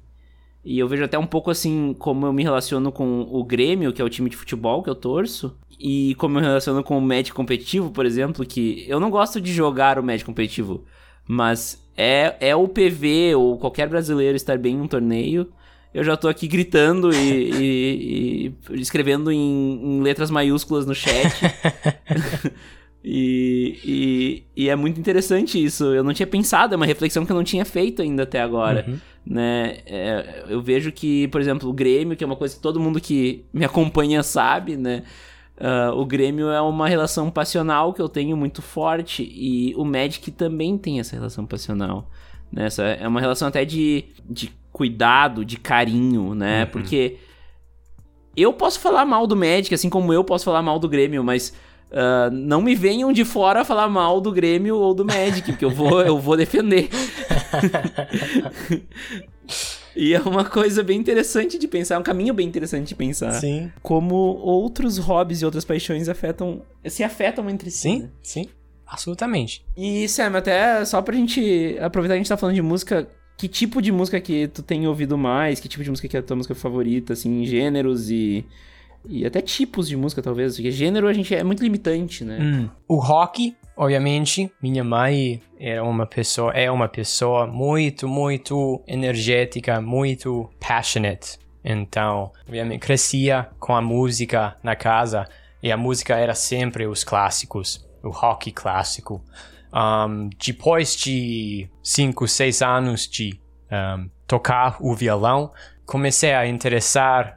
e eu vejo até um pouco assim como eu me relaciono com o Grêmio, que é o time de futebol que eu torço, e como eu me relaciono com o Match competitivo, por exemplo, que eu não gosto de jogar o Match competitivo, mas é, é o PV ou qualquer brasileiro estar bem em um torneio. Eu já tô aqui gritando e, e- e escrevendo em, em letras maiúsculas no chat. E, e, é muito interessante isso. Eu não tinha pensado, é uma reflexão que eu não tinha feito ainda até agora. Uhum. Né? É, eu vejo que, por exemplo, o Grêmio, que é uma coisa que todo mundo que me acompanha sabe, né? Ah, o Grêmio é uma relação passional que eu tenho muito forte. E o Magic também tem essa relação passional. Né? Essa é uma relação até de, de cuidado, de carinho, né? Uhum. Porque eu posso falar mal do Magic, assim como eu posso falar mal do Grêmio, mas ah, não me venham de fora falar mal do Grêmio ou do Magic, porque eu vou, eu vou defender. e é uma coisa bem interessante de pensar, é um caminho bem interessante de pensar. Sim, Como outros hobbies e outras paixões afetam, se afetam entre si. sim, né? sim. Absolutamente. E, Sam, até só pra gente aproveitar que a gente tá falando de música, que tipo de música que tu tem ouvido mais? Que tipo de música que é a tua música favorita, assim, gêneros e. E até tipos de música, talvez. Porque gênero a gente é muito limitante, né? Hum. O rock, obviamente, minha mãe era uma pessoa, é uma pessoa muito, muito energética, muito passionate. Então, obviamente, crescia com a música na casa e a música era sempre os clássicos, o rock clássico. Um, depois de 5, 6 anos de um, tocar o violão, comecei a interessar-me no,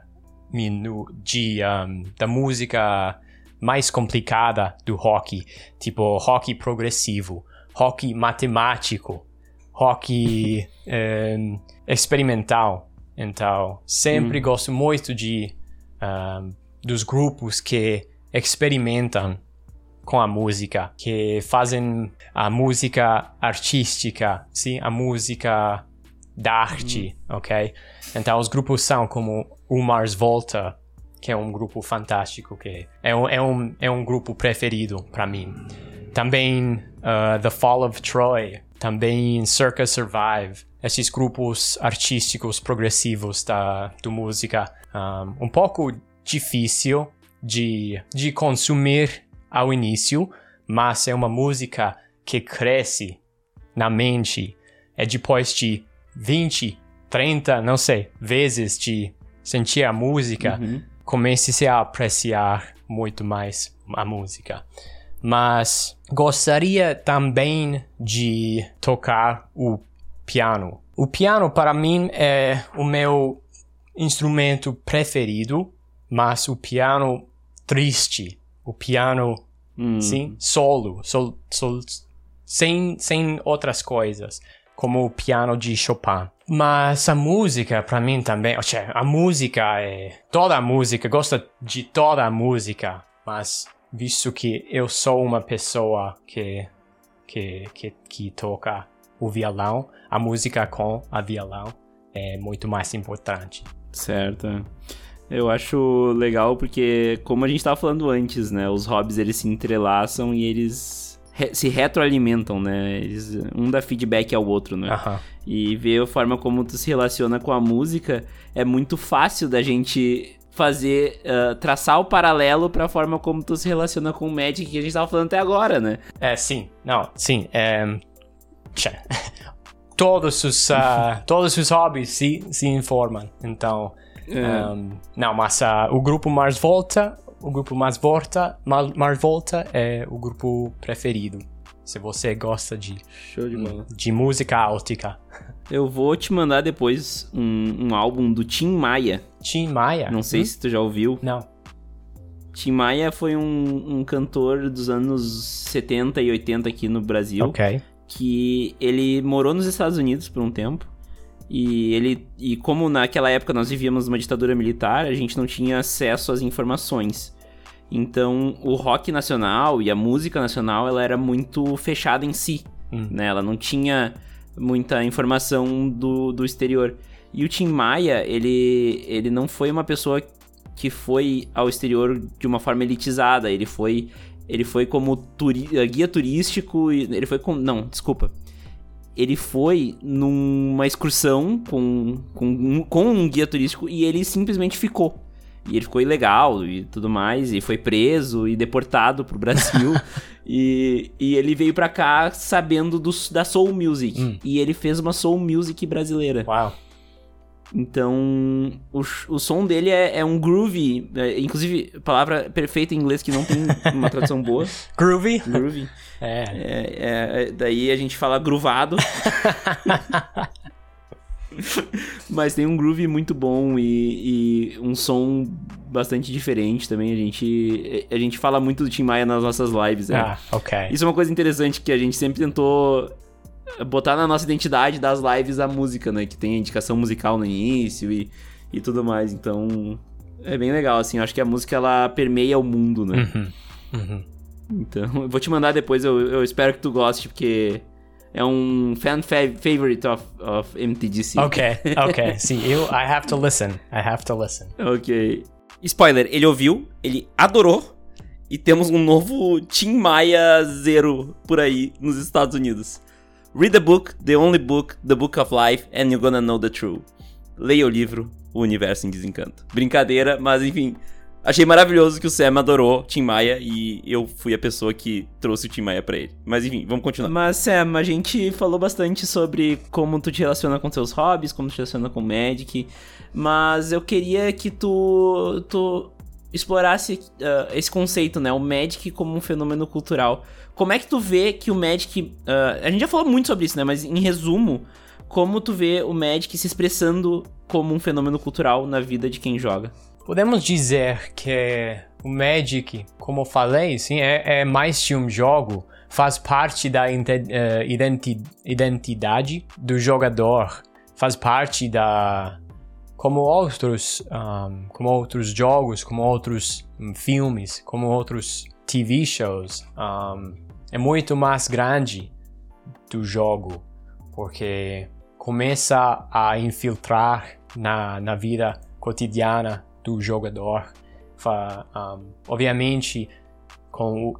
de, um, da música mais complicada do rock, tipo rock progressivo, rock matemático, rock em, experimental. Então, sempre gosto muito de um, dos grupos que experimentam com a música, que fazem a música artística, sim, a música da arte, ok? Então, os grupos são como o Mars Volta, que é um grupo fantástico, que é um, é um, é um grupo preferido para mim. Também uh, The Fall of Troy, também Circus Survive, esses grupos artísticos progressivos da do música, um, um pouco difícil de, de consumir ao início, mas é uma música que cresce na mente. É depois de 20, 30, não sei, vezes de sentir a música, Uhum. comece a apreciar muito mais a música. Mas gostaria também de tocar o piano. O piano para mim é o meu instrumento preferido, mas o piano triste, o piano Hum. sim, solo, sol, sol, sem, sem outras coisas, como o piano de Chopin. Mas a música, para mim também, ou seja, a música é. Toda a música, gosto de toda a música, mas visto que eu sou uma pessoa que, que, que, que toca o violão, a música com a violão é muito mais importante. Certo. Eu acho legal porque, como a gente tava falando antes, né? Os hobbies eles se entrelaçam e eles re- se retroalimentam, né? Eles, um dá feedback ao outro, né? Aham. E ver a forma como tu se relaciona com a música é muito fácil da gente fazer, ah, traçar o paralelo pra forma como tu se relaciona com o Magic que a gente tava falando até agora, né? É, sim, não, sim. É, todos os ah, todos os hobbies se, se informam. Então, um, não, mas ah, o grupo Mars Volta, o grupo Mars Volta, Volta é o grupo preferido. Se você gosta de, Show de de música áltica. Eu vou te mandar depois um, um álbum do Tim Maia. Tim Maia? Não sei se tu já ouviu. Não. Tim Maia foi um, um cantor dos anos 70 e 80 aqui no Brasil. Ok. que ele morou nos Estados Unidos por um tempo. E ele e como naquela época nós vivíamos uma ditadura militar, a gente não tinha acesso às informações. Então, o rock nacional e a música nacional, ela era muito fechada em si, Hum. né? Ela não tinha muita informação do, do exterior. E o Tim Maia, ele, ele não foi uma pessoa que foi ao exterior de uma forma elitizada, ele foi ele foi como turi guia turístico ele foi com não, desculpa. Ele foi numa excursão com, com, com um guia turístico e ele simplesmente ficou. E ele ficou ilegal e tudo mais, e foi preso e deportado pro Brasil. e, e ele veio pra cá sabendo do, da Soul Music. Hum. E ele fez uma Soul Music brasileira. Uau. Então, o, o som dele é, é um groovy. é, inclusive, palavra perfeita em inglês que não tem uma tradução boa. Groovy? Groovy. É. É, é, daí a gente fala groovado. Mas tem um groove muito bom e, e um som bastante diferente também. A gente, a gente fala muito do Tim Maia nas nossas lives. né? Ah, ok. Isso é uma coisa interessante que a gente sempre tentou botar na nossa identidade das lives a música, né? Que tem a indicação musical no início e, e tudo mais. Então, é bem legal, assim. Eu acho que a música, ela permeia o mundo, né? Uhum. Uhum. Então, eu vou te mandar depois, eu, eu espero que tu goste, porque é um fan fa- favorite of, of MTGC. Ok, ok. Sim, eu. I have to listen. I have to listen. Ok. Spoiler, ele ouviu, ele adorou, e temos um novo Tim Maia Zero por aí nos Estados Unidos. Read the book, the only book, the book of life, and you're gonna know the truth. Leia o livro, O Universo em Desencanto. Brincadeira, mas enfim. Achei maravilhoso que o Sam adorou Tim Maia e eu fui a pessoa que trouxe o Tim Maia pra ele. Mas enfim, vamos continuar. Mas Sam, a gente falou bastante sobre como tu te relaciona com seus hobbies, como tu te relaciona com o Magic, mas eu queria que tu, tu explorasse ah, esse conceito, né? O Magic como um fenômeno cultural. Como é que tu vê que o Magic. ah, a gente já falou muito sobre isso, né? Mas em resumo, como tu vê o Magic se expressando como um fenômeno cultural na vida de quem joga? Podemos dizer que o Magic, como eu falei, sim, é, é mais que um jogo, faz parte da eh, identi- identidade do jogador, faz parte da como outros um, como outros jogos, como outros hum, filmes, como outros TV shows, um, é muito mais grande do jogo, porque começa a infiltrar na, na vida cotidiana do jogador. Um, obviamente, com,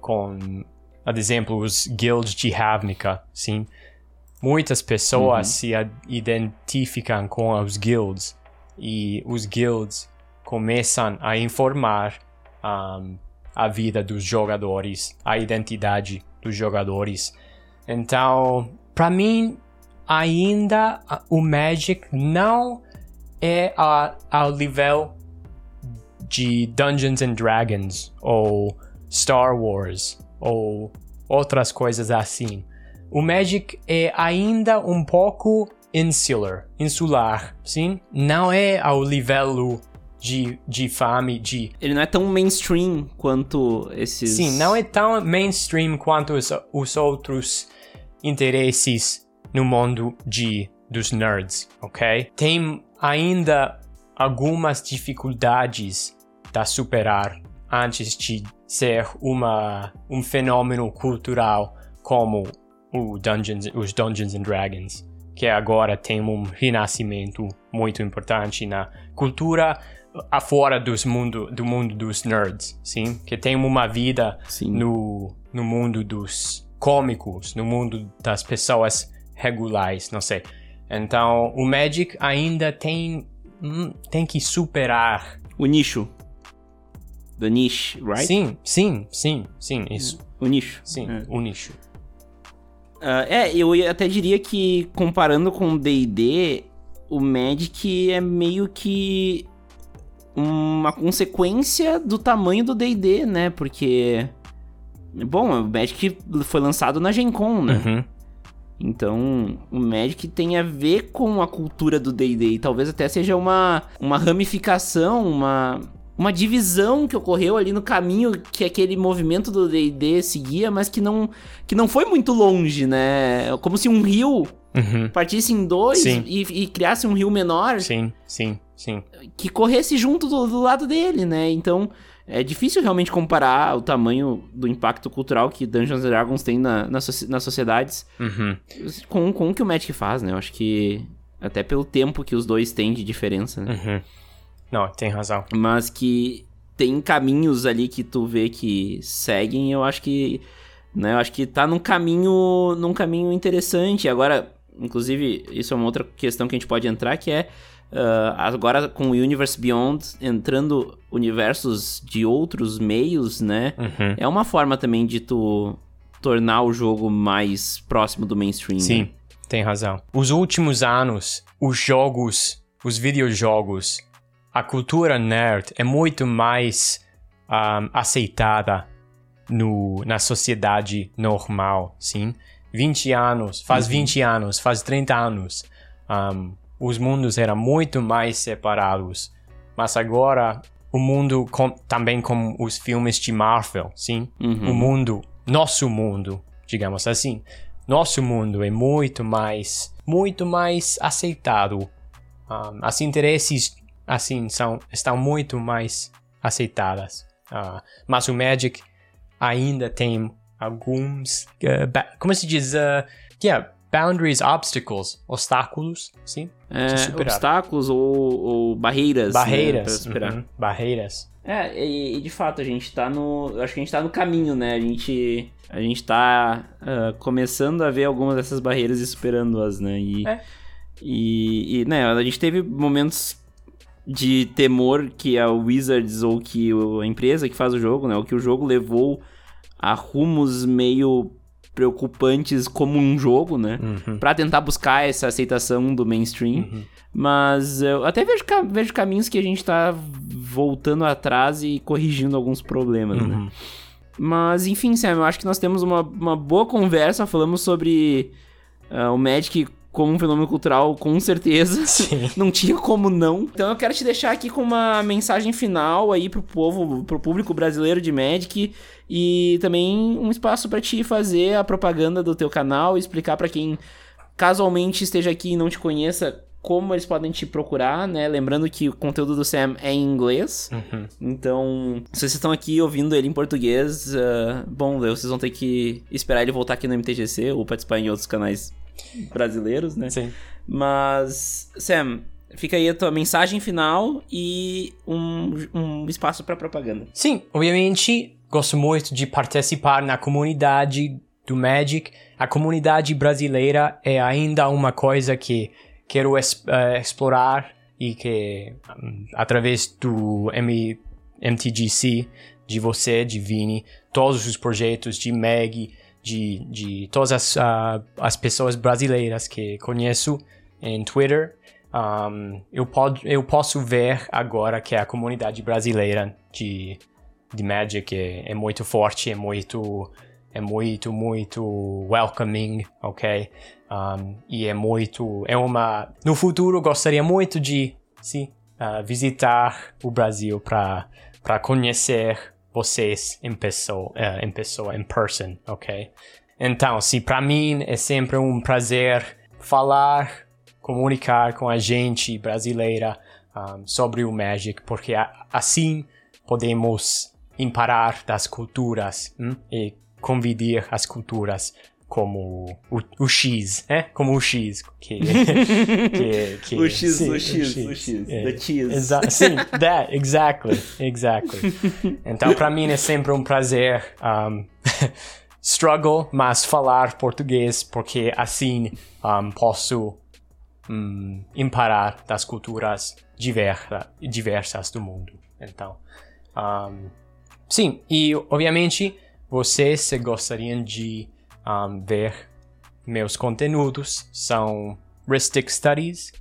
com, por exemplo, os guilds de Ravnica, sim. Muitas pessoas se a- identificam com os guilds e os guilds começam a informar um, a vida dos jogadores, a identidade dos jogadores. Então, para mim, ainda o Magic não é a, ao nível de Dungeons and Dragons ou Star Wars ou outras coisas assim. O Magic é ainda um pouco insular, insular, sim? Não é ao nível de, de fame, de Ele não é tão mainstream quanto esses. Sim, não é tão mainstream quanto os, os outros interesses no mundo de dos nerds, ok? Tem ainda algumas dificuldades a superar antes de ser uma um fenômeno cultural como Dungeons, os Dungeons and Dragons, que agora tem um renascimento muito importante na cultura afora dos mundo, do mundo dos nerds, sim? Que tem uma vida Sim. no, no mundo dos cômicos, no mundo das pessoas regulares, não sei. Então, o Magic ainda tem, hum, tem que superar. O nicho. The niche, right? Sim, sim, sim, sim, isso. O nicho. Sim, É. o nicho. Ah, é, eu até diria que comparando com o D&D, o Magic é meio que uma consequência do tamanho do D&D, né? Porque bom, o Magic foi lançado na Gen Con, né? Uhum. Então, o Magic tem a ver com a cultura do D&D talvez até seja uma, uma ramificação, uma, uma divisão que ocorreu ali no caminho que aquele movimento do D&D seguia, mas que não, que não foi muito longe, né? Como se um rio Uhum. partisse em dois e, e criasse um rio menor Sim, sim, sim. que corresse junto do, do lado dele, né? Então, é difícil realmente comparar o tamanho do impacto cultural que Dungeons Dragons tem na, na nas sociedades uhum. com, com o que o Magic faz, né? Eu acho que até pelo tempo que os dois têm de diferença, né? Uhum. Não, tem razão. Mas que tem caminhos ali que tu vê que seguem, eu acho que, né, eu acho que tá num caminho, num caminho interessante. Agora, inclusive, isso é uma outra questão que a gente pode entrar, que é Uh, agora com o Universe Beyond entrando universos de outros meios, né? Uhum. É uma forma também de tu tornar o jogo mais próximo do mainstream. Sim, né? tem razão. Os últimos anos, os jogos, os videojogos, a cultura nerd é muito mais um, aceitada no, na sociedade normal, sim? 20 anos, faz uhum. 20 anos, faz 30 anos. Um, os mundos eram muito mais separados. Mas agora, o mundo, com, também com os filmes de Marvel, sim? Uhum. O mundo, nosso mundo, digamos assim. Nosso mundo é muito mais, muito mais aceitado. Um, as interesses, assim, são, estão muito mais aceitadas. Uh, mas o Magic ainda tem alguns, uh, como se diz, uh, yeah, boundaries, obstacles, obstáculos, sim? É, obstáculos ou, ou, barreiras. Né, barreiras. Né, uhum, barreiras. É, e, e, de fato, a gente tá no. Acho que a gente tá no caminho, né? A gente. A gente tá uh, começando a ver algumas dessas barreiras e superando-as, né? E, é. e, e, né, a gente teve momentos de temor que a Wizards ou que a empresa que faz o jogo, né? O que o jogo levou a rumos meio preocupantes como um jogo, né? Uhum. Pra tentar buscar essa aceitação do mainstream. Uhum. Mas eu até vejo, vejo caminhos que a gente tá voltando atrás e corrigindo alguns problemas, né? uhum. né? Mas, enfim, Sam, eu acho que nós temos uma, uma boa conversa. Falamos sobre uh, o Magic como um fenômeno cultural, com certeza. Sim. Não tinha como não. Então eu quero te deixar aqui com uma mensagem final aí pro povo, pro público brasileiro de Magic e também um espaço para te fazer a propaganda do teu canal, explicar para quem casualmente esteja aqui e não te conheça como eles podem te procurar, né? Lembrando que o conteúdo do Sam é em inglês. Uhum. Então, se vocês estão aqui ouvindo ele em português, uh, bom, vocês vão ter que esperar ele voltar aqui no MTGC ou participar em outros canais brasileiros, né? Sim. Mas, Sam, fica aí a tua mensagem final e um, um espaço para propaganda. Sim, obviamente gosto muito de participar na comunidade do Magic. A comunidade brasileira é ainda uma coisa que quero es, uh, explorar e que um, através do M, MTGC de você, de Vini, todos os projetos de Mag, de, de todas as, uh, as pessoas brasileiras que conheço em Twitter, um, eu, pod, eu posso ver agora que a comunidade brasileira de, de Magic é, é muito forte, é muito, é muito, muito welcoming, ok? Um, e é muito, é uma, no futuro gostaria muito de, sim, uh, visitar o Brasil para para conhecer vocês em pessoa, uh, em pessoa, em person, ok? Então, se para mim é sempre um prazer falar, comunicar com a gente brasileira um, sobre o Magic, porque assim podemos imparar das culturas hum? e convidar as culturas como o, o X, né? Como o X. Que, que, que o, X sim, o X, o X, o X, é, the cheese. sim, that, exactly, exactly. Então, para mim é sempre um prazer um, struggle, mas falar português, porque assim um, posso um, imparar das culturas diversa, diversas do mundo. Então, um, sim, e obviamente vocês se gostariam de um, ver meus conteúdos são Ristic Studies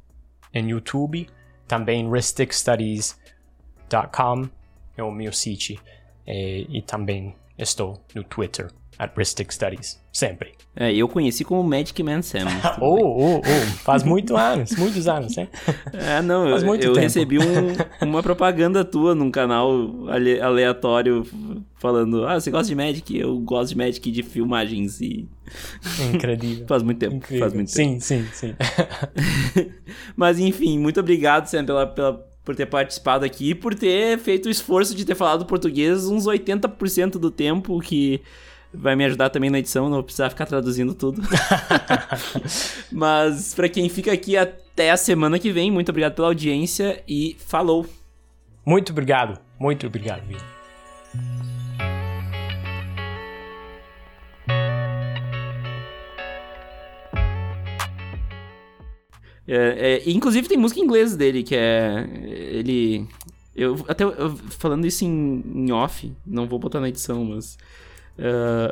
em YouTube, também risticstudies.com é o meu site e, e também estou no Twitter at Ristic Studies, sempre. É, eu conheci como Magic Man Sam. oh, oh, oh, faz muitos anos, muitos anos, né? É, não, faz eu, eu recebi um, uma propaganda tua num canal aleatório falando, ah, você gosta de Magic? Eu gosto de Magic de filmagens e... Incrível. faz muito tempo, Incrível. faz muito sim, tempo. Sim, sim, Mas enfim, muito obrigado, Sam, pela, pela por ter participado aqui e por ter feito o esforço de ter falado português uns 80% do tempo, que vai me ajudar também na edição, não vou precisar ficar traduzindo tudo. Mas para quem fica aqui até a semana que vem, muito obrigado pela audiência e falou. Muito obrigado, muito obrigado, Vini. É, é, inclusive tem música em inglês dele, que é. Ele. Eu até eu, falando isso em, em, off, não vou botar na edição, mas. Uh,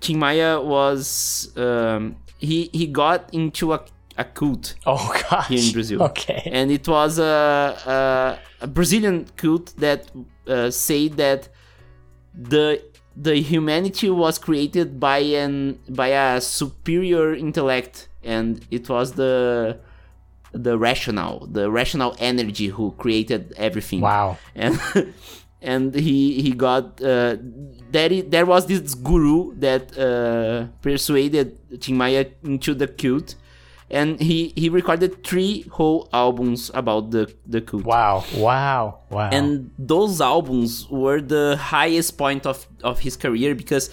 Tim Maia was. Uh, he, he got into a, a cult oh, gosh. here in Brazil. Okay. And it was a, a, a Brazilian cult that uh, said that the the humanity was created by an by a superior intellect and it was the the rational, the rational energy who created everything. Wow. And and he he got uh, there. There was this guru that uh, persuaded Tim Maia into the cult, and he he recorded three whole albums about the the cult. Wow! Wow! Wow! And those albums were the highest point of of his career because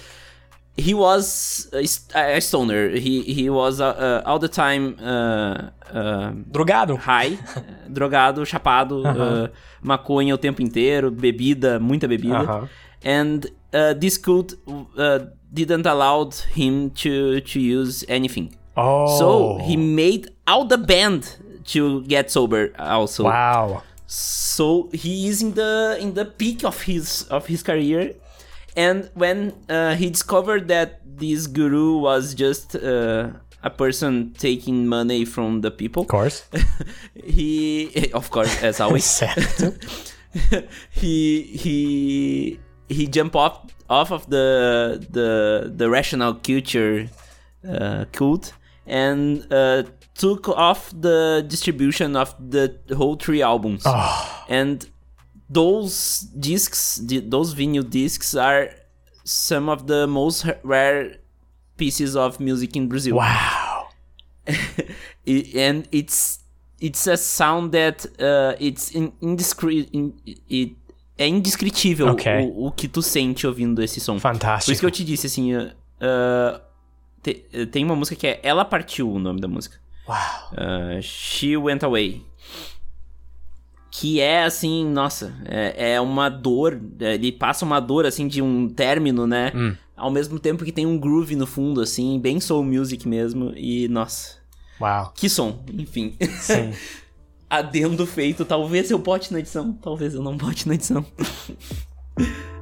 he was a, a, stoner. He he was uh, uh, all the time uh, drogado, high, drogado, chapado, -huh. maconha o tempo inteiro, bebida, muita bebida. -huh. And uh, this cult uh, didn't allow him to to use anything. Oh. So he made all the band to get sober also. Wow. So he is in the in the peak of his of his career and when uh, he discovered that this guru was just uh, a person taking money from the people, of course, he, of course, as always, said, he he he jumped off off of the the the rational culture uh, cult and uh, took off the distribution of the whole three albums, oh. and those discs, those vinyl discs are some of the most rare pieces of music in Brazil. Wow. and it's it's a sound that uh, it's in, it, é indescritível okay. o, o, que tu sente ouvindo esse som. Fantástico. Por isso que eu te disse assim, uh, te, tem uma música que é Ela Partiu, o nome da música. Wow. Uh, She Went Away que é assim, nossa, é, é, uma dor, ele passa uma dor assim de um término, né? Hum. Ao mesmo tempo que tem um groove no fundo, assim, bem soul music mesmo, e nossa. Uau. Que som, enfim. Sim. Adendo feito, talvez eu bote na edição, talvez eu não bote na edição.